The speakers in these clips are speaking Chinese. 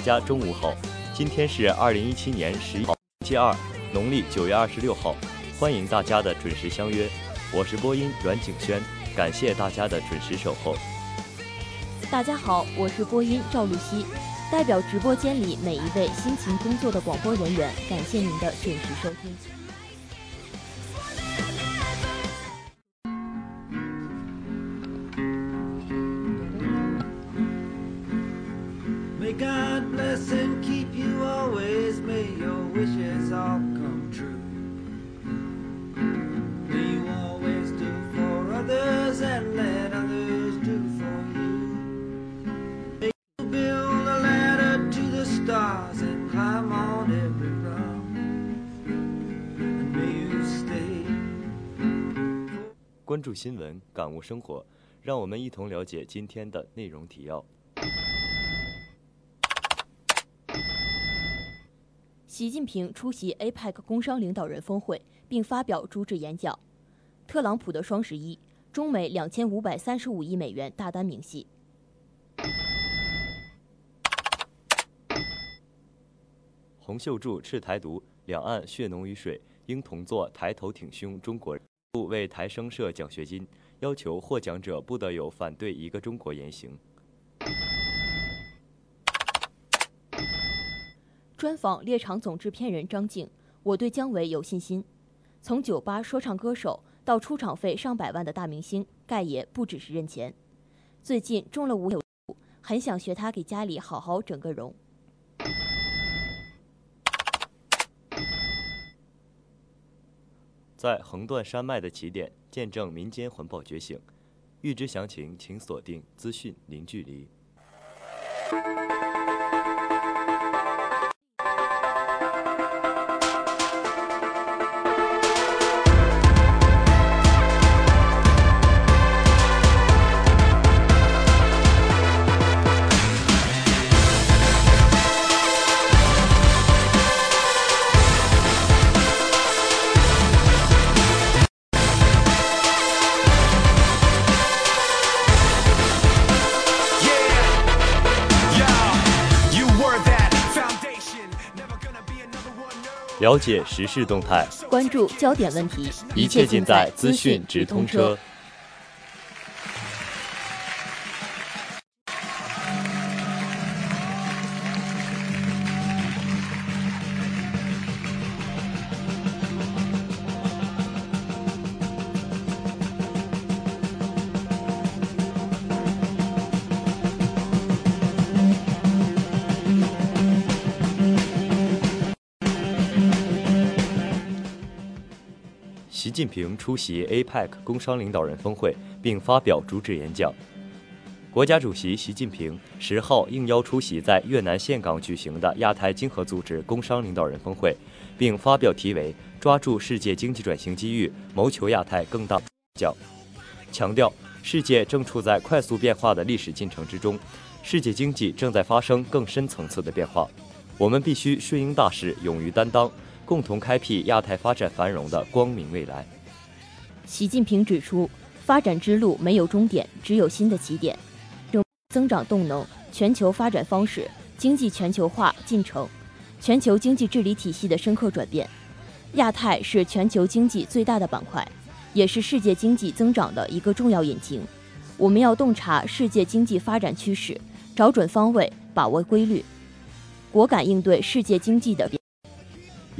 大家中午好！今天是二零一七年十一号，星期二，农历九月二十六号，欢迎大家的准时相约。我是播音阮景轩，感谢大家的准时守候。大家好，我是播音赵露西，代表直播间里每一位辛勤工作的广播人员，感谢您的准时收听。注新闻，感悟生活，让我们一同了解今天的内容提要。习近平出席 APEC 工商领导人峰会，并发表主旨演讲。特朗普的双十一，中美两千五百三十五亿美元大单明细。洪秀柱斥台独，两岸血浓于水，应同作抬头挺胸中国人。为台生设奖学金，要求获奖者不得有反对一个中国言行。专访猎场总制片人张静，我对姜维有信心。从酒吧说唱歌手到出场费上百万的大明星，盖爷不只是认钱。最近中了五九，很想学他给家里好好整个容。在横断山脉的起点，见证民间环保觉醒。预知详情，请锁定资讯零距离。了解时事动态，关注焦点问题，一切尽在资讯直通车。习近平出席 APEC 工商领导人峰会并发表主旨演讲。国家主席习近平十号应邀出席在越南岘港举行的亚太经合组织工商领导人峰会，并发表题为“抓住世界经济转型机遇，谋求亚太更大”讲，强调世界正处在快速变化的历史进程之中，世界经济正在发生更深层次的变化，我们必须顺应大势，勇于担当。共同开辟亚太发展繁荣的光明未来。习近平指出，发展之路没有终点，只有新的起点。增长动能、全球发展方式、经济全球化进程、全球经济治理体系的深刻转变。亚太是全球经济最大的板块，也是世界经济增长的一个重要引擎。我们要洞察世界经济发展趋势，找准方位，把握规律，果敢应对世界经济的。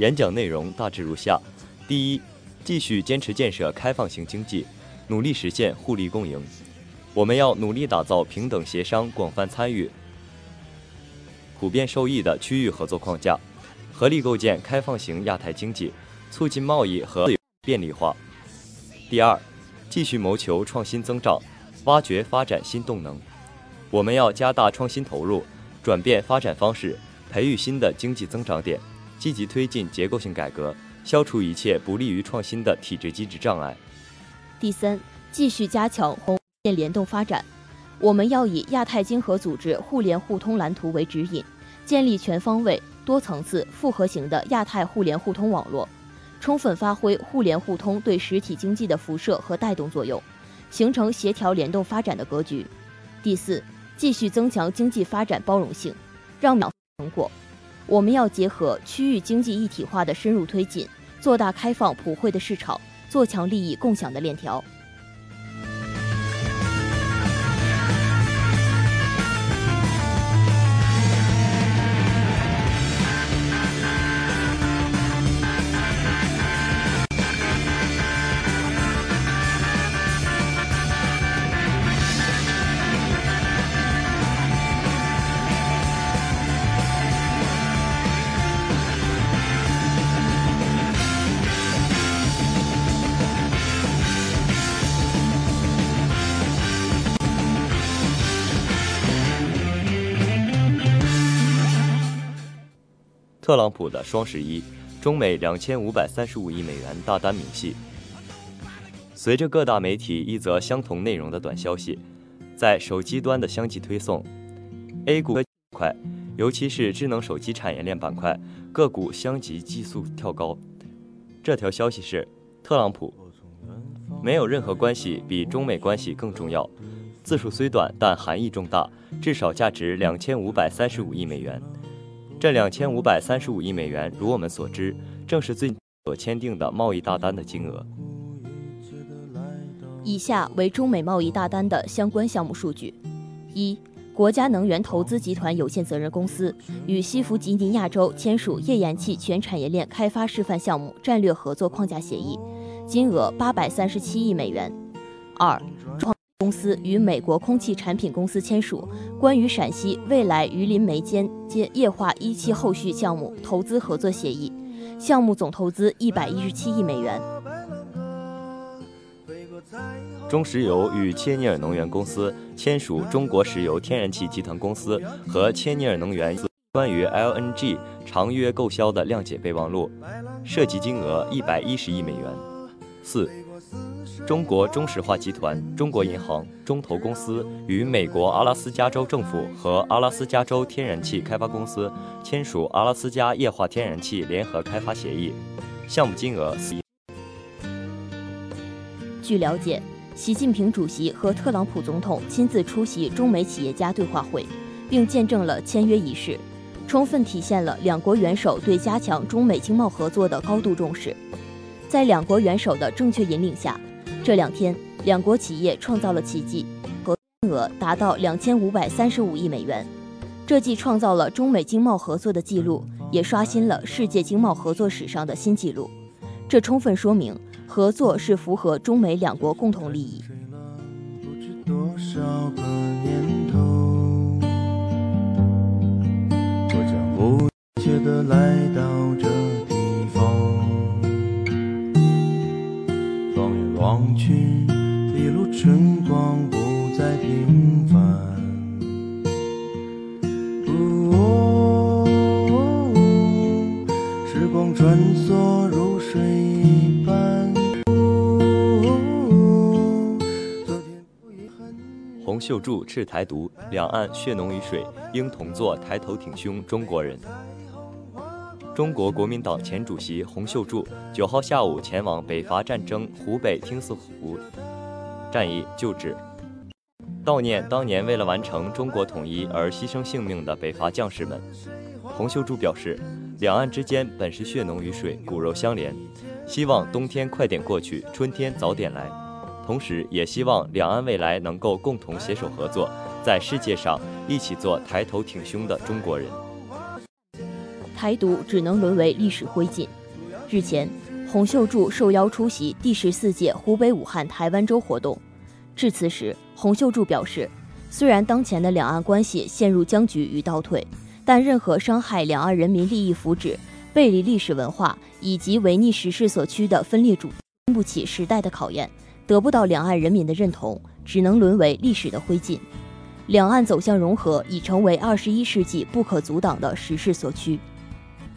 演讲内容大致如下：第一，继续坚持建设开放型经济，努力实现互利共赢。我们要努力打造平等协商、广泛参与、普遍受益的区域合作框架，合力构建开放型亚太经济，促进贸易和便利化。第二，继续谋求创新增长，挖掘发展新动能。我们要加大创新投入，转变发展方式，培育新的经济增长点。积极推进结构性改革，消除一切不利于创新的体制机制障碍。第三，继续加强红线联动发展。我们要以亚太经合组织互联互通蓝图为指引，建立全方位、多层次、复合型的亚太互联互通网络，充分发挥互联互通对实体经济的辐射和带动作用，形成协调联动发展的格局。第四，继续增强经济发展包容性，让秒成果。我们要结合区域经济一体化的深入推进，做大开放普惠的市场，做强利益共享的链条。特朗普的双十一，中美两千五百三十五亿美元大单明细。随着各大媒体一则相同内容的短消息，在手机端的相继推送，A 股板块，尤其是智能手机产业链板块个股相继急速跳高。这条消息是：特朗普没有任何关系比中美关系更重要。字数虽短，但含义重大，至少价值两千五百三十五亿美元。这两千五百三十五亿美元，如我们所知，正是最所签订的贸易大单的金额。以下为中美贸易大单的相关项目数据：一、国家能源投资集团有限责任公司与西弗吉尼亚州签署页岩气全产业链开发示范项目战略合作框架协议，金额八百三十七亿美元；二、公司与美国空气产品公司签署关于陕西未来榆林煤间接液化一期后续项目投资合作协议，项目总投资一百一十七亿美元。中石油与切尼尔能源公司签署中国石油天然气集团公司和切尼尔能源关于 LNG 长约购销的谅解备忘录，涉及金额一百一十亿美元。四。中国中石化集团、中国银行、中投公司与美国阿拉斯加州政府和阿拉斯加州天然气开发公司签署阿拉斯加液化天然气联合开发协议，项目金额四亿。据了解，习近平主席和特朗普总统亲自出席中美企业家对话会，并见证了签约仪式，充分体现了两国元首对加强中美经贸合作的高度重视。在两国元首的正确引领下，这两天两国企业创造了奇迹，合金额达到两千五百三十五亿美元。这既创造了中美经贸合作的记录，也刷新了世界经贸合作史上的新纪录。这充分说明合作是符合中美两国共同利益。我将不切的来到这去，一路春光不再平凡。哦，时光穿梭如水一般。哦，昨天不遗憾。洪秀柱斥台独，两岸血浓于水，应同作抬头挺胸中国人。中国国民党前主席洪秀柱九号下午前往北伐战争湖北汀泗湖战役旧址，悼念当年为了完成中国统一而牺牲性命的北伐将士们。洪秀柱表示，两岸之间本是血浓于水，骨肉相连，希望冬天快点过去，春天早点来。同时，也希望两岸未来能够共同携手合作，在世界上一起做抬头挺胸的中国人。台独只能沦为历史灰烬。日前，洪秀柱受邀出席第十四届湖北武汉台湾周活动。致辞时，洪秀柱表示，虽然当前的两岸关系陷入僵局与倒退，但任何伤害两岸人民利益福祉、背离历史文化以及违逆时势所趋的分裂主，经不起时代的考验，得不到两岸人民的认同，只能沦为历史的灰烬。两岸走向融合已成为二十一世纪不可阻挡的时势所趋。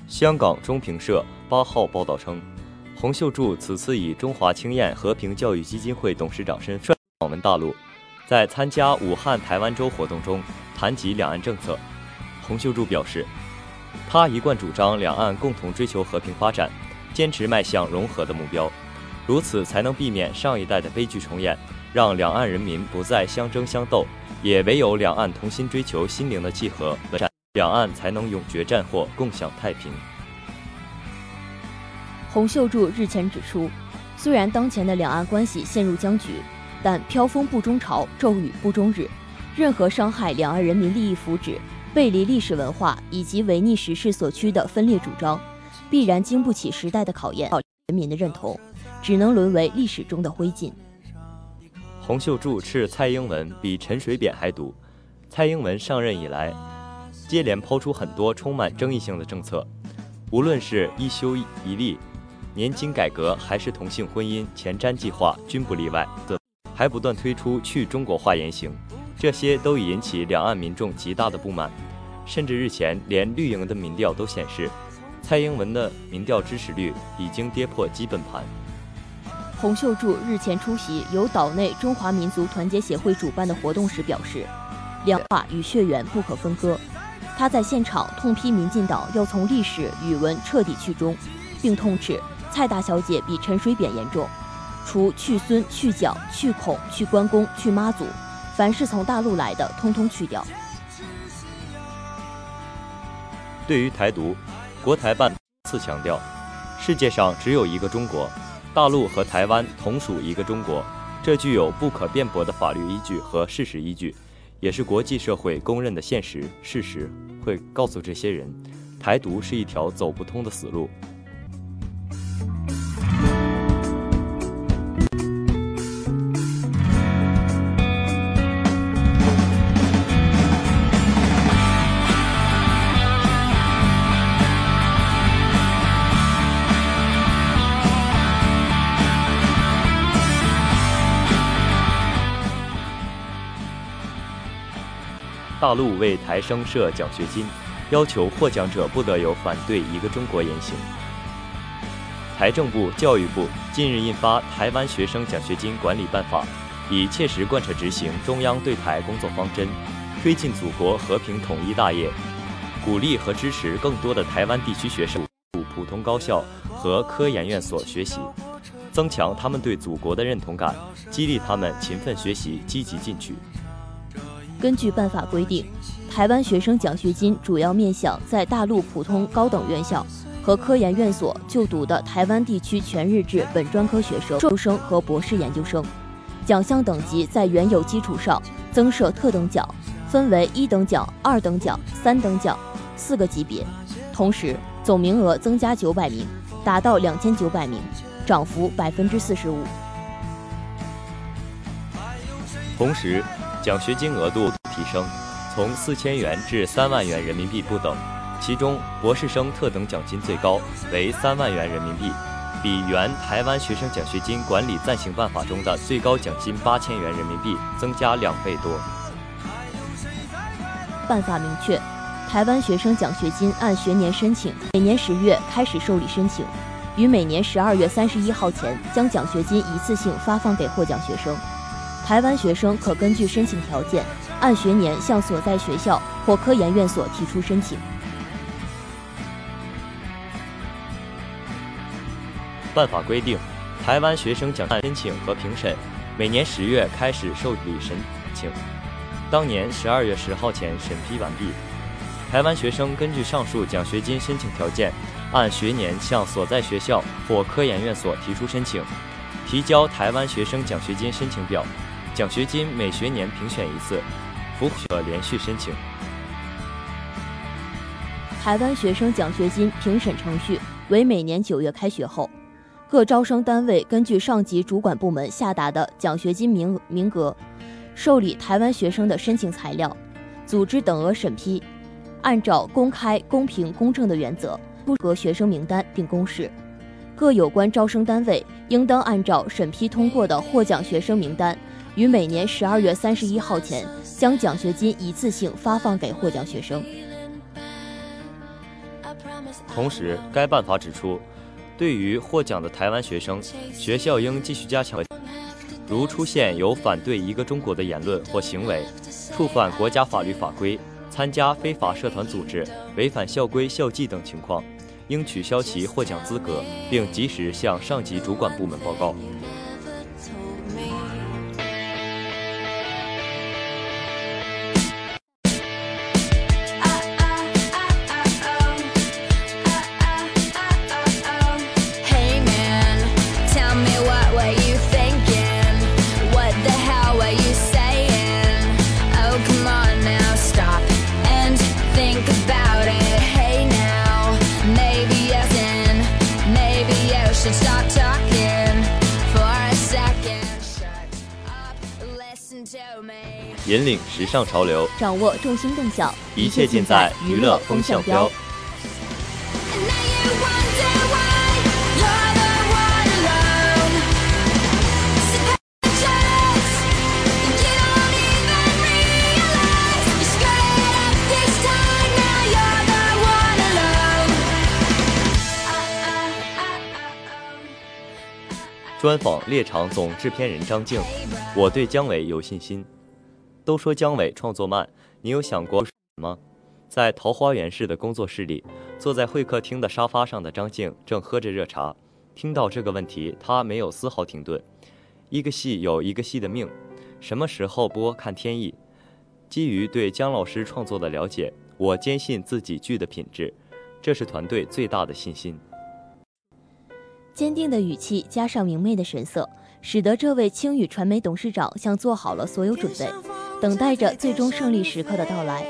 香港中评社八号报道称，洪秀柱此次以中华青燕和平教育基金会董事长身份访问大陆，在参加武汉台湾周活动中谈及两岸政策。洪秀柱表示，他一贯主张两岸共同追求和平发展，坚持迈向融合的目标，如此才能避免上一代的悲剧重演，让两岸人民不再相争相斗，也唯有两岸同心追求心灵的契合和战。两岸才能永绝战祸，共享太平。洪秀柱日前指出，虽然当前的两岸关系陷入僵局，但飘风不终朝，骤雨不终日。任何伤害两岸人民利益福祉、背离历史文化以及违逆时势所趋的分裂主张，必然经不起时代的考验，人民的认同，只能沦为历史中的灰烬。洪秀柱斥蔡英文比陈水扁还毒。蔡英文上任以来，接连抛出很多充满争议性的政策，无论是一休一例、年金改革，还是同性婚姻前瞻计划，均不例外。还不断推出去中国化言行，这些都已引起两岸民众极大的不满。甚至日前，连绿营的民调都显示，蔡英文的民调支持率已经跌破基本盘。洪秀柱日前出席由岛内中华民族团结协会主办的活动时表示，两化与血缘不可分割。他在现场痛批民进党要从历史语文彻底去中，并痛斥蔡大小姐比陈水扁严重，除去孙、去蒋、去孔、去关公、去妈祖，凡是从大陆来的，通通去掉。对于台独，国台办次强调，世界上只有一个中国，大陆和台湾同属一个中国，这具有不可辩驳的法律依据和事实依据。也是国际社会公认的现实事实，会告诉这些人，台独是一条走不通的死路。大陆为台生设奖学金，要求获奖者不得有反对一个中国言行。财政部、教育部近日印发《台湾学生奖学金管理办法》，以切实贯彻执行中央对台工作方针，推进祖国和平统一大业，鼓励和支持更多的台湾地区学生入普通高校和科研院所学习，增强他们对祖国的认同感，激励他们勤奋学习、积极进取。根据办法规定，台湾学生奖学金主要面向在大陆普通高等院校和科研院所就读的台湾地区全日制本专科学生、硕生和博士研究生。奖项等级在原有基础上增设特等奖，分为一等奖、二等奖、三等奖四个级别。同时，总名额增加九百名，达到两千九百名，涨幅百分之四十五。同时，奖学金额度提升，从四千元至三万元人民币不等。其中，博士生特等奖金最高为三万元人民币，比原台湾学生奖学金管理暂行办法中的最高奖金八千元人民币增加两倍多。办法明确，台湾学生奖学金按学年申请，每年十月开始受理申请，于每年十二月三十一号前将奖学金一次性发放给获奖学生。台湾学生可根据申请条件，按学年向所在学校或科研院所提出申请。办法规定，台湾学生奖申请和评审，每年十月开始受理申请，当年十二月十号前审批完毕。台湾学生根据上述奖学金申请条件，按学年向所在学校或科研院所提出申请，提交台湾学生奖学金申请表。奖学金每学年评选一次，符合连续申请。台湾学生奖学金评审程序为每年九月开学后，各招生单位根据上级主管部门下达的奖学金名名额，受理台湾学生的申请材料，组织等额审批，按照公开、公平、公正的原则出核学生名单并公示。各有关招生单位应当按照审批通过的获奖学生名单。于每年十二月三十一号前，将奖学金一次性发放给获奖学生。同时，该办法指出，对于获奖的台湾学生，学校应继续加强，如出现有反对一个中国的言论或行为，触犯国家法律法规，参加非法社团组织，违反校规校纪等情况，应取消其获奖资格，并及时向上级主管部门报告。时尚潮流，掌握重心动向，一切尽在娱乐风向标。专访猎场总制片人张静，我对姜伟有信心。都说姜伟创作慢，你有想过吗？在桃花源式的工作室里，坐在会客厅的沙发上的张静正喝着热茶。听到这个问题，他没有丝毫停顿。一个戏有一个戏的命，什么时候播看天意。基于对姜老师创作的了解，我坚信自己剧的品质，这是团队最大的信心。坚定的语气加上明媚的神色，使得这位青宇传媒董事长像做好了所有准备，等待着最终胜利时刻的到来。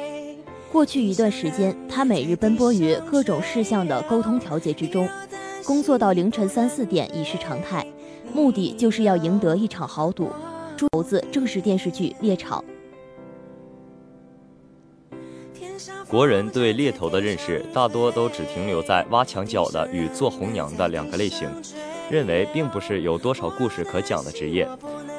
过去一段时间，他每日奔波于各种事项的沟通调节之中，工作到凌晨三四点已是常态，目的就是要赢得一场豪赌。朱猴子正是电视剧《猎场》。国人对猎头的认识大多都只停留在挖墙脚的与做红娘的两个类型，认为并不是有多少故事可讲的职业。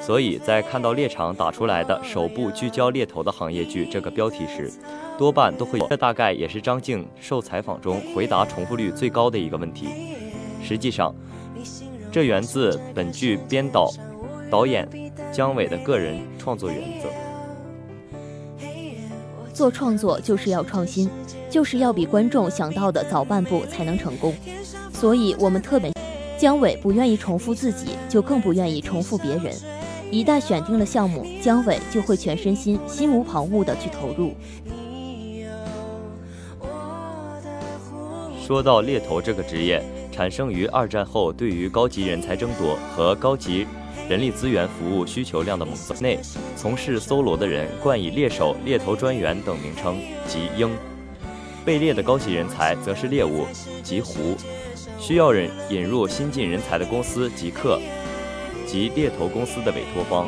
所以在看到猎场打出来的首部聚焦猎头的行业剧这个标题时，多半都会。这大概也是张静受采访中回答重复率最高的一个问题。实际上，这源自本剧编导、导演姜伟的个人创作原则。做创作就是要创新，就是要比观众想到的早半步才能成功。所以我们特别，姜伟不愿意重复自己，就更不愿意重复别人。一旦选定了项目，姜伟就会全身心、心无旁骛地去投入。说到猎头这个职业，产生于二战后对于高级人才争夺和高级人力资源服务需求量的猛增内，从事搜罗的人冠以猎手、猎头专员等名称，即鹰；被猎的高级人才则是猎物，即狐；需要人引入新进人才的公司即客。及猎头公司的委托方。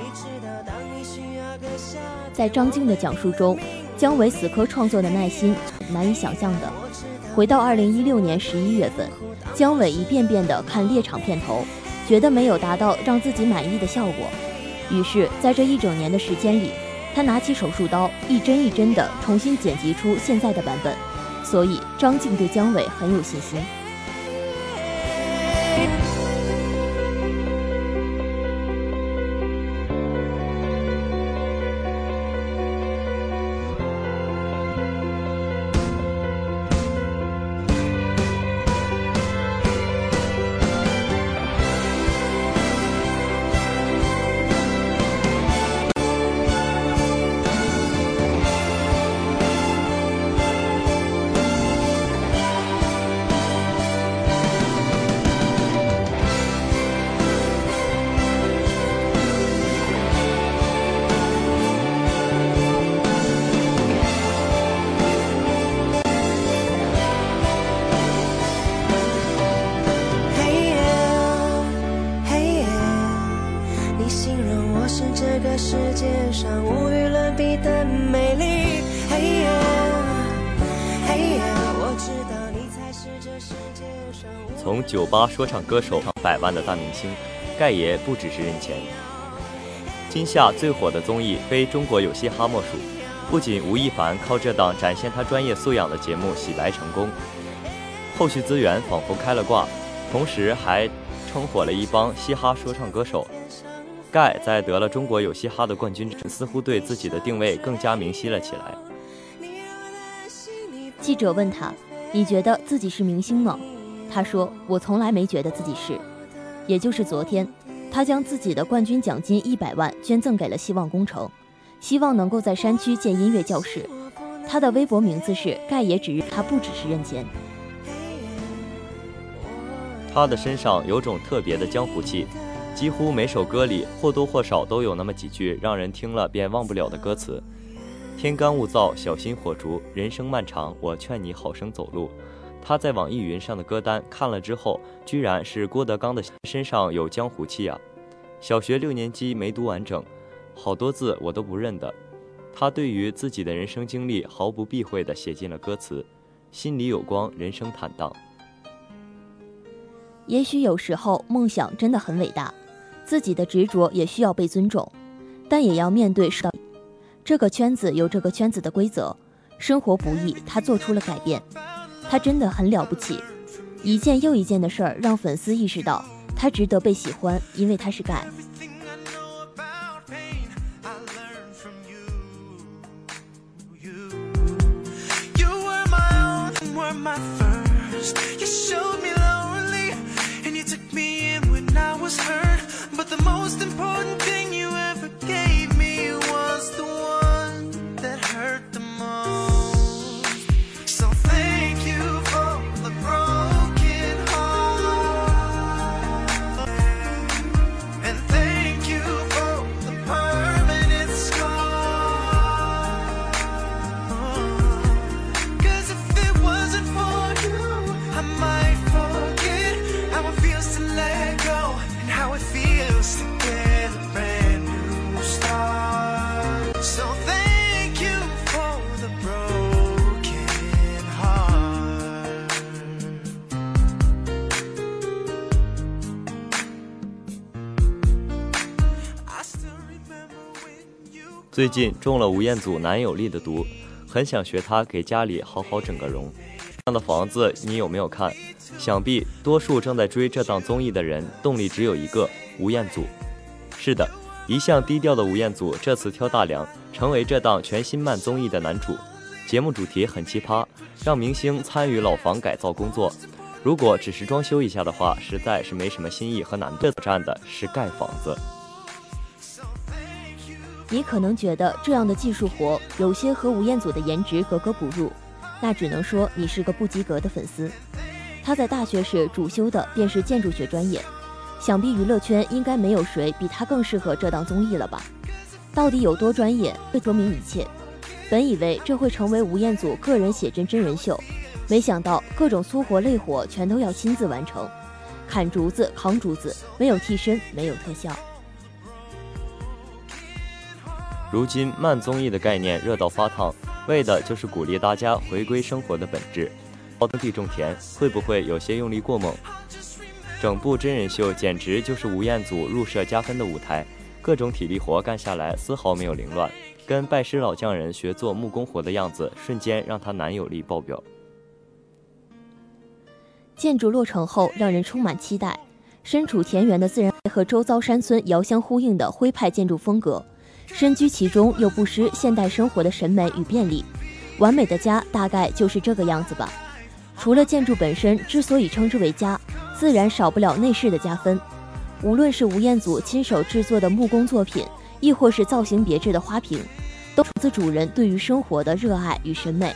在张静的讲述中，姜伟死磕创作的耐心难以想象的。回到二零一六年十一月份，姜伟一遍遍的看猎场片头，觉得没有达到让自己满意的效果。于是，在这一整年的时间里，他拿起手术刀，一针一针的重新剪辑出现在的版本。所以，张静对姜伟很有信心。从酒吧说唱歌手到百万的大明星，盖爷不只是认钱。今夏最火的综艺非中国有嘻哈莫属，不仅吴亦凡靠这档展现他专业素养的节目洗白成功，后续资源仿佛开了挂，同时还撑火了一帮嘻哈说唱歌手。盖在得了中国有嘻哈的冠军之似乎对自己的定位更加明晰了起来。记者问他：“你觉得自己是明星吗？”他说：“我从来没觉得自己是。”也就是昨天，他将自己的冠军奖金一百万捐赠给了希望工程，希望能够在山区建音乐教室。他的微博名字是“盖爷”，指日他不只是认钱。他的身上有种特别的江湖气，几乎每首歌里或多或少都有那么几句让人听了便忘不了的歌词：“天干物燥，小心火烛；人生漫长，我劝你好生走路。”他在网易云上的歌单看了之后，居然是郭德纲的身上有江湖气啊！小学六年级没读完整，好多字我都不认得。他对于自己的人生经历毫不避讳地写进了歌词，心里有光，人生坦荡。也许有时候梦想真的很伟大，自己的执着也需要被尊重，但也要面对这个圈子有这个圈子的规则，生活不易，他做出了改变。他真的很了不起，一件又一件的事儿让粉丝意识到他值得被喜欢，因为他是盖。最近中了吴彦祖男友力的毒，很想学他给家里好好整个容。这样的房子你有没有看？想必多数正在追这档综艺的人，动力只有一个吴彦祖。是的，一向低调的吴彦祖这次挑大梁，成为这档全新慢综艺的男主。节目主题很奇葩，让明星参与老房改造工作。如果只是装修一下的话，实在是没什么新意和难度。这站的是盖房子。你可能觉得这样的技术活有些和吴彦祖的颜值格格不入，那只能说你是个不及格的粉丝。他在大学时主修的便是建筑学专业，想必娱乐圈应该没有谁比他更适合这档综艺了吧？到底有多专业，会说明一切。本以为这会成为吴彦祖个人写真真人秀，没想到各种粗活累活全都要亲自完成，砍竹子、扛竹子，没有替身，没有特效。如今慢综艺的概念热到发烫，为的就是鼓励大家回归生活的本质。包地种田会不会有些用力过猛？整部真人秀简直就是吴彦祖入社加分的舞台，各种体力活干下来丝毫没有凌乱，跟拜师老匠人学做木工活的样子，瞬间让他男友力爆表。建筑落成后，让人充满期待。身处田园的自然和周遭山村遥相呼应的徽派建筑风格。身居其中又不失现代生活的审美与便利，完美的家大概就是这个样子吧。除了建筑本身之所以称之为家，自然少不了内饰的加分。无论是吴彦祖亲手制作的木工作品，亦或是造型别致的花瓶，都出自主人对于生活的热爱与审美。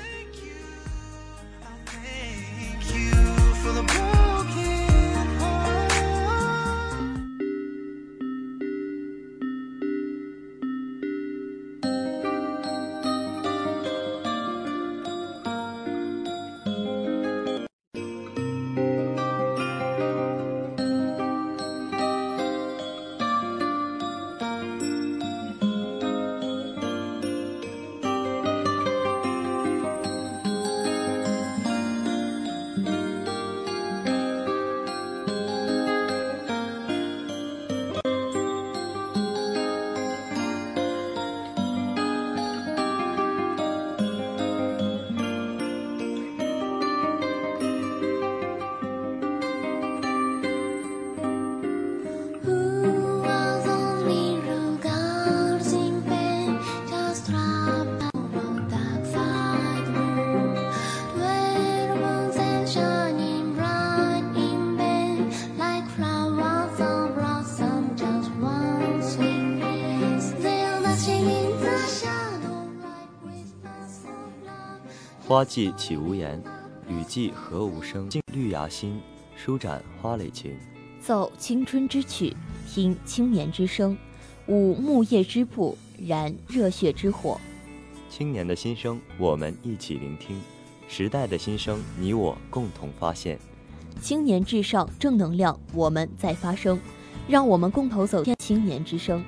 花季岂无言，雨季何无声？静绿芽心，舒展花蕾情。奏青春之曲，听青年之声，舞木叶之步，燃热血之火。青年的心声，我们一起聆听；时代的心声，你我共同发现。青年至上，正能量，我们在发声。让我们共同走向青年之声。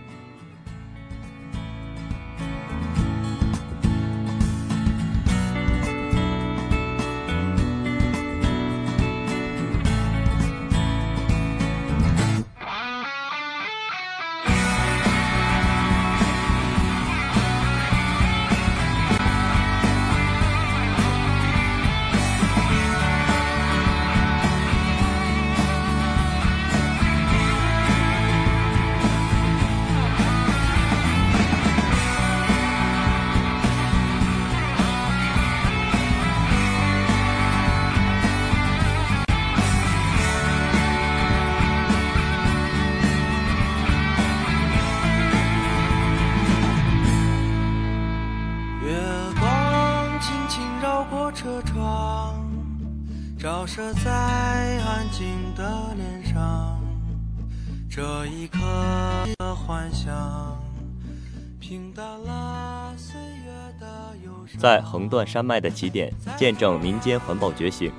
在横断山脉的起点，见证民间环保觉醒。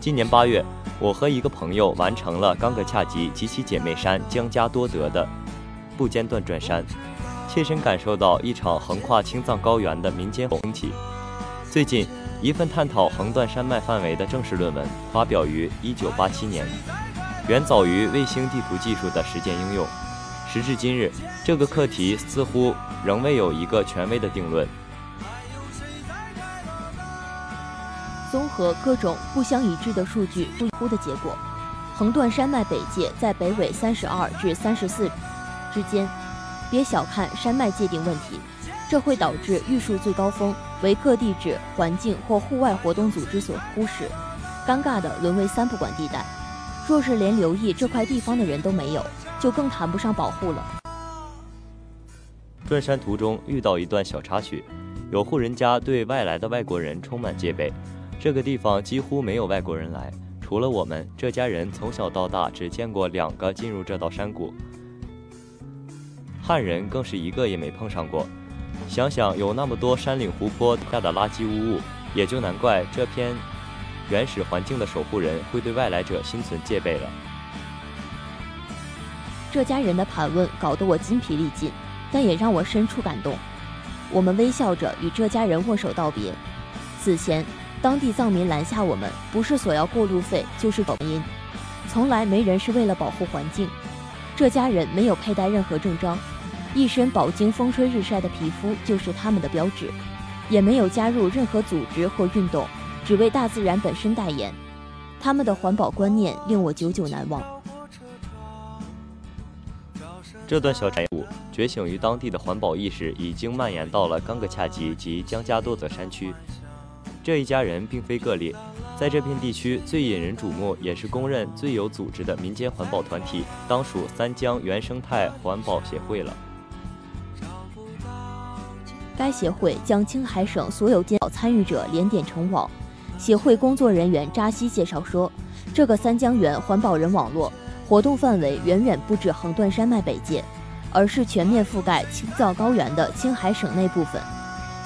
今年八月，我和一个朋友完成了冈格恰吉及其姐妹山江加多德的不间断转山，切身感受到一场横跨青藏高原的民间风起。最近。一份探讨横断山脉范围的正式论文发表于1987年，远早于卫星地图技术的实践应用。时至今日，这个课题似乎仍未有一个权威的定论。综合各种不相一致的数据不一乎的结果，横断山脉北界在北纬三十二至三十四之间。别小看山脉界定问题，这会导致玉树最高峰为各地质环境或户外活动组织所忽视，尴尬的沦为三不管地带。若是连留意这块地方的人都没有，就更谈不上保护了。转山途中遇到一段小插曲，有户人家对外来的外国人充满戒备。这个地方几乎没有外国人来，除了我们这家人从小到大只见过两个进入这道山谷。汉人更是一个也没碰上过。想想有那么多山岭湖泊下的垃圾污物，也就难怪这片原始环境的守护人会对外来者心存戒备了。这家人的盘问搞得我筋疲力尽，但也让我深处感动。我们微笑着与这家人握手道别。此前，当地藏民拦下我们，不是索要过路费，就是抖音。从来没人是为了保护环境。这家人没有佩戴任何证章。一身饱经风吹日晒的皮肤就是他们的标志，也没有加入任何组织或运动，只为大自然本身代言。他们的环保观念令我久久难忘。这段小产物觉醒于当地的环保意识已经蔓延到了冈格恰吉及江加多泽山区。这一家人并非个例，在这片地区最引人瞩目，也是公认最有组织的民间环保团体，当属三江原生态环保协会了。该协会将青海省所有监保参与者连点成网。协会工作人员扎西介绍说，这个三江源环保人网络活动范围远远不止横断山脉北界，而是全面覆盖青藏高原的青海省内部分，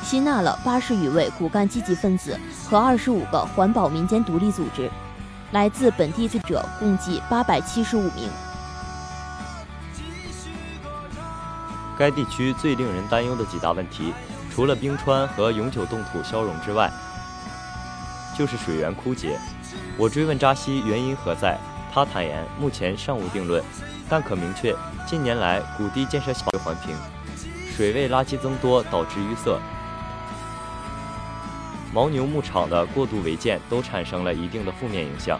吸纳了八十余位骨干积极分子和二十五个环保民间独立组织，来自本地者共计八百七十五名。该地区最令人担忧的几大问题，除了冰川和永久冻土消融之外，就是水源枯竭。我追问扎西原因何在，他坦言目前尚无定论，但可明确近年来谷地建设小环评，水位垃圾增多导致淤塞，牦牛牧场的过度违建都产生了一定的负面影响。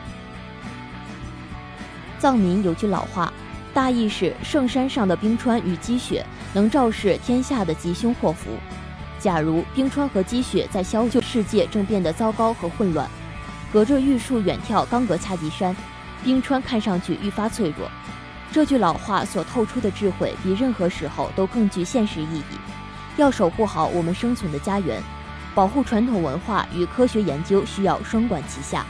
藏民有句老话。大意是圣山上的冰川与积雪能昭示天下的吉凶祸福。假如冰川和积雪在消就世界正变得糟糕和混乱。隔着玉树远眺冈格恰迪山，冰川看上去愈发脆弱。这句老话所透出的智慧，比任何时候都更具现实意义。要守护好我们生存的家园，保护传统文化与科学研究需要双管齐下。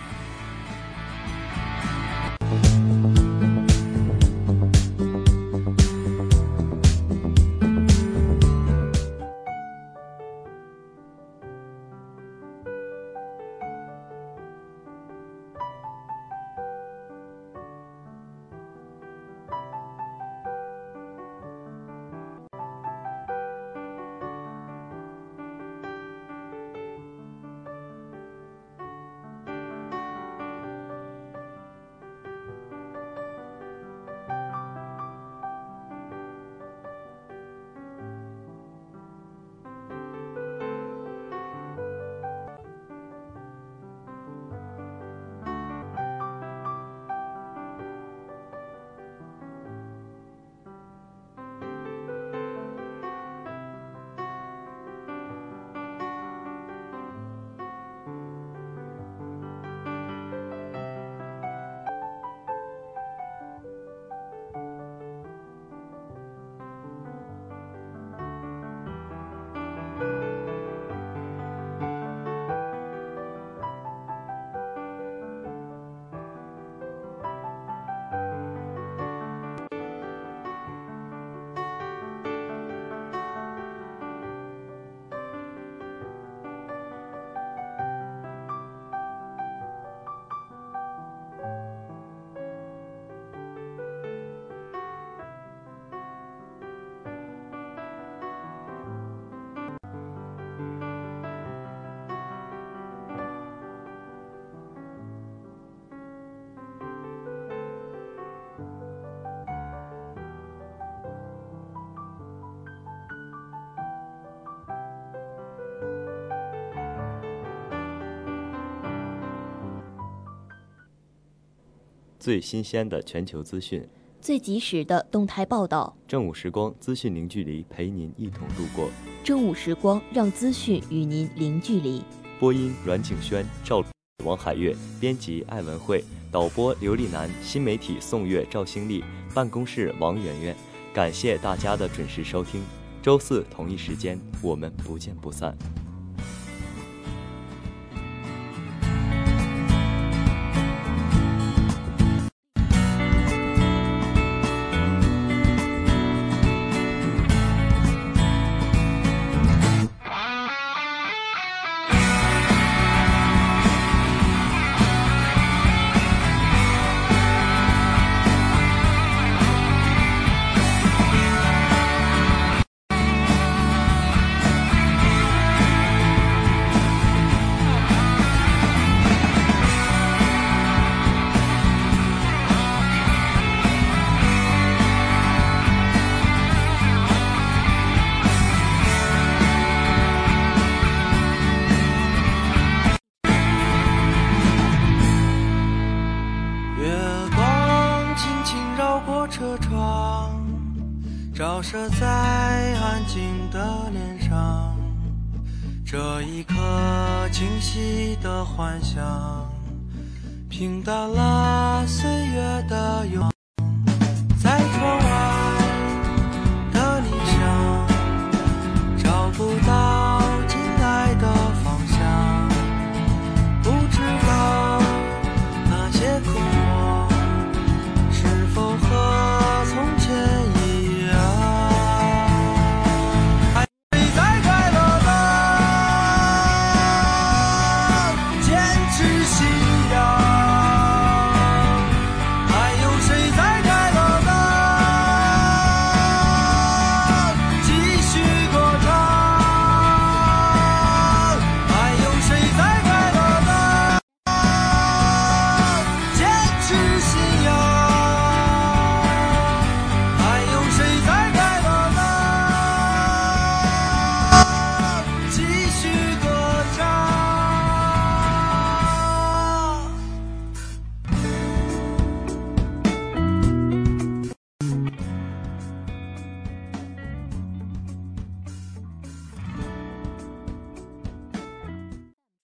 最新鲜的全球资讯，最及时的动态报道。正午时光，资讯零距离，陪您一同度过。正午时光，让资讯与您零距离。播音：阮景轩、赵、王海月；编辑：艾文慧；导播：刘丽楠；新媒体：宋月、赵兴丽；办公室：王媛媛。感谢大家的准时收听，周四同一时间，我们不见不散。